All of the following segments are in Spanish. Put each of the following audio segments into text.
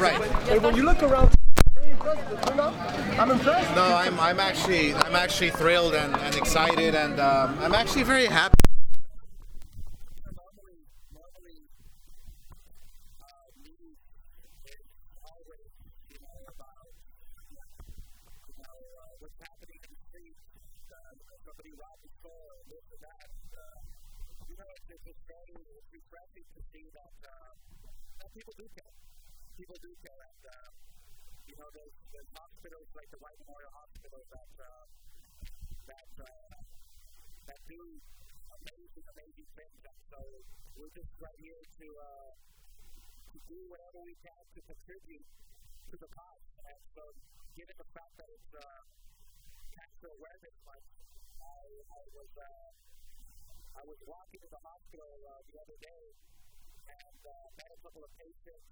Right. And when you look around, very impressed. with the turnout. I'm impressed. No, I'm, I'm actually I'm actually thrilled and, and excited, and um, I'm actually very happy. people do care. People do care, and uh, you know, there's, there's hospitals like the White Memorial Hospital that uh, that uh, that do amazing, amazing things. And so we're just right here to uh, to do whatever we can to contribute to the cause. And so, given the fact that it's uh, Cancer Awareness Month, I, I was uh, I was walking to the hospital uh, the other day and uh, met a couple of patients.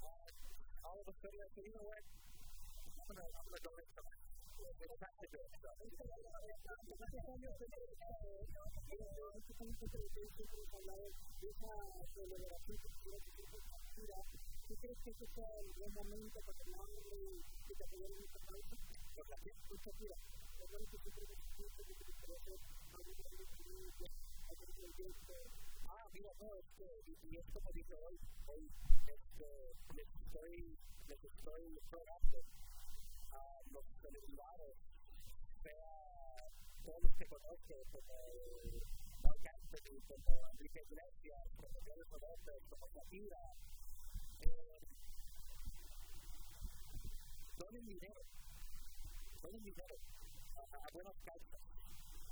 Uh, all of a sudden, I said, you know what? I'm time to do it. So, ¿Tú crees que este para tomarle y esta causa? por la que Muchas gracias. Perdón que siempre me siento que. Ah, mira, no, este, y, es como dice hoy, hoy, este, les estoy, les estoy rogando a los celebridades, sea todos los que conozco, como Mark Anthony, como Enrique Iglesias, como Jennifer López, como Shakira, eh, donen dinero, donen dinero a, a buenas causas.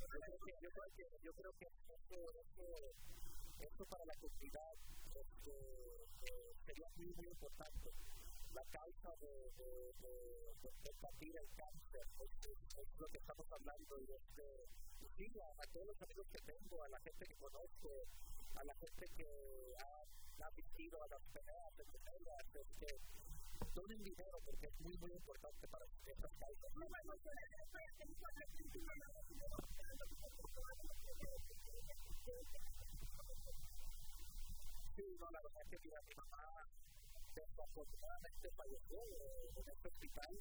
Yo creo que, yo creo que, yo creo que esto, para la comunidad este, eh, sería muy, importante. La causa de, de, de, combatir el cáncer lo que estamos hablando y este, sí, a, todos los amigos que tengo, a la gente que conozco, a la gente que ha, ha asistido a las peleas de peleas, este, donen dinero porque es muy, muy importante para estas causas. Sí, no, la verdad es que mira, mi mamá desafortunadamente falleció en este hospital,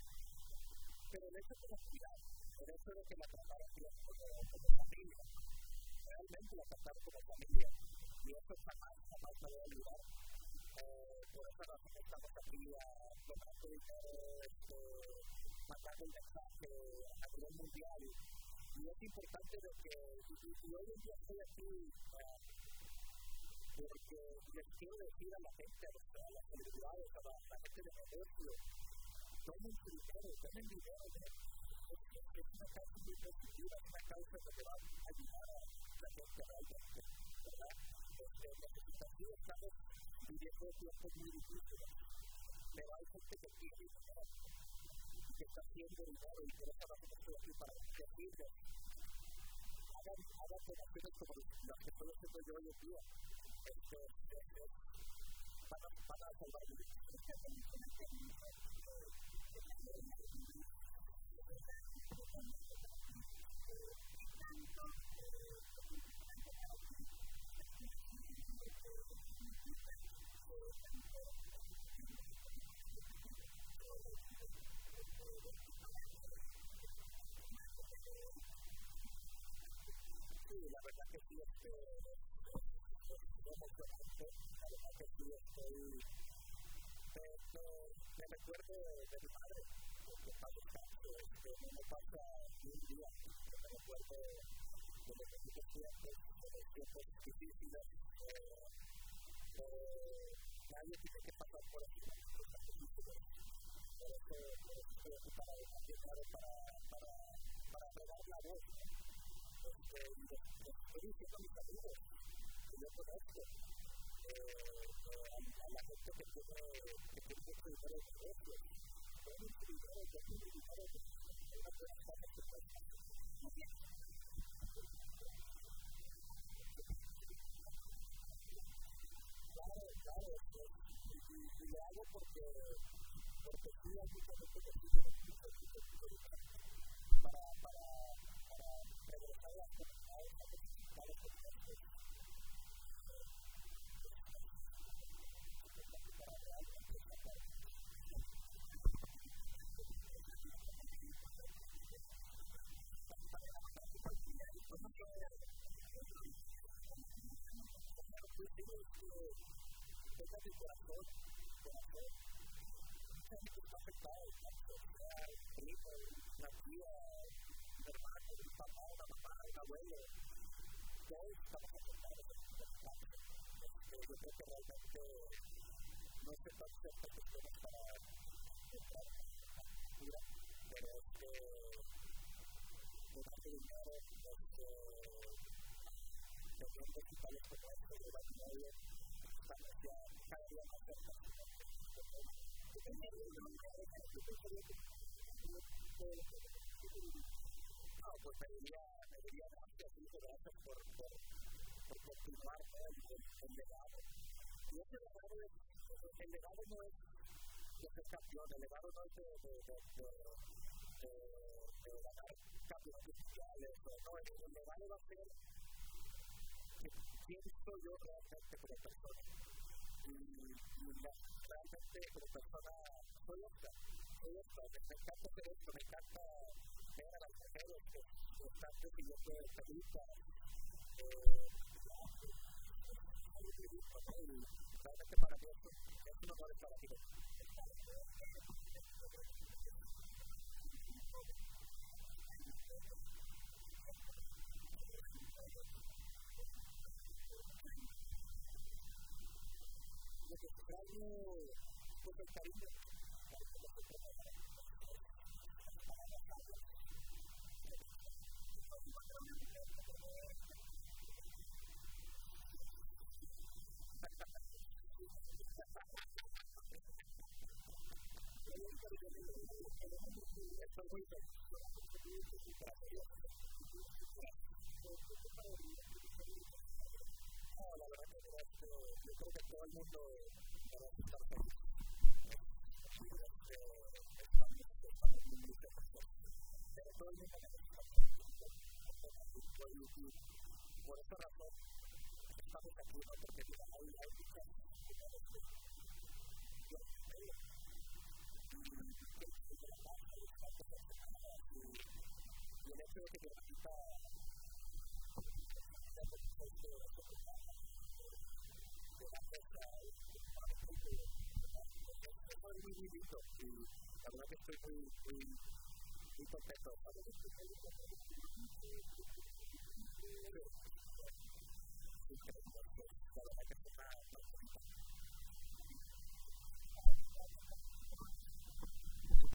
pero el hecho de cuidar, el hecho de que la trataran bien como, familia, realmente la trataron como familia, y eso jamás, jamás me voy a olvidar. Eh, por esa razón estamos aquí a donando dinero, este, mandando un mensaje a nivel mundial, y es importante de que, y hoy en día estoy aquí, eh, porque les quiero decir a la gente, a, las celebridades, a la, gente de negocio, tomen su dinero, tomen dinero, ¿no? es, una causa muy positiva, es una causa que va a ayudar a la gente realmente, ¿verdad? Este, necesitamos, sí, estamos viviendo tiempos muy difíciles, pero hay gente que tiene dinero y que está haciendo dinero y por esa razón estoy aquí para decirles, hagan, hagan donaciones como las que estoy haciendo yo hoy en día Sí, la verdad que sí, este, me recuerdo de mi madre, que está buscando, que no pasa ni un día, me recuerdo de los tiempos, de los tiempos difíciles, nadie tiene que pasar por aquí, por estas difíciles, por eso, por eso estoy aquí para ayudar, para, para, para probar la voz, este, y les, les estoy diciendo yo conozco eh, eh, a, la gente que tiene, que tiene mucho dinero en negocios. Tiene mucho dinero, que tiene dinero, es una buena forma que puede Claro, claro, y, lo hago porque, porque sí hay mucha gente que tiene mucho, mucho, mucho dinero para, para, para regresar a las comunidades, a los hospitales, a estamos afectados por los cambios. Yo creo que realmente no se está haciendo cuestiones para entrar en la cultura, pero es que donar dinero, pues, teniendo hospitales como este de la medio, ya cada día más cerca. No, pues me diría, me diría gracias, muchas gracias por, por, por continuar el, el, el legado. Y ese legado es, el legado no es de ser campeón, el legado no es de, de, de, de, ganar campeonatos mundiales, no, el, el legado va a ser quién soy yo realmente como persona. Y, y la, realmente como persona soy esta, soy esta, me, me encanta hacer esto, me encanta ver a las mujeres que, que están recibiendo películas, eh, realmente para mí es, es un honor estar aquí. lo que extraño pues el cariño Esto es muy No, la verdad que este, yo creo Por esa razón, estamos aquí. Porque mira, hay, y el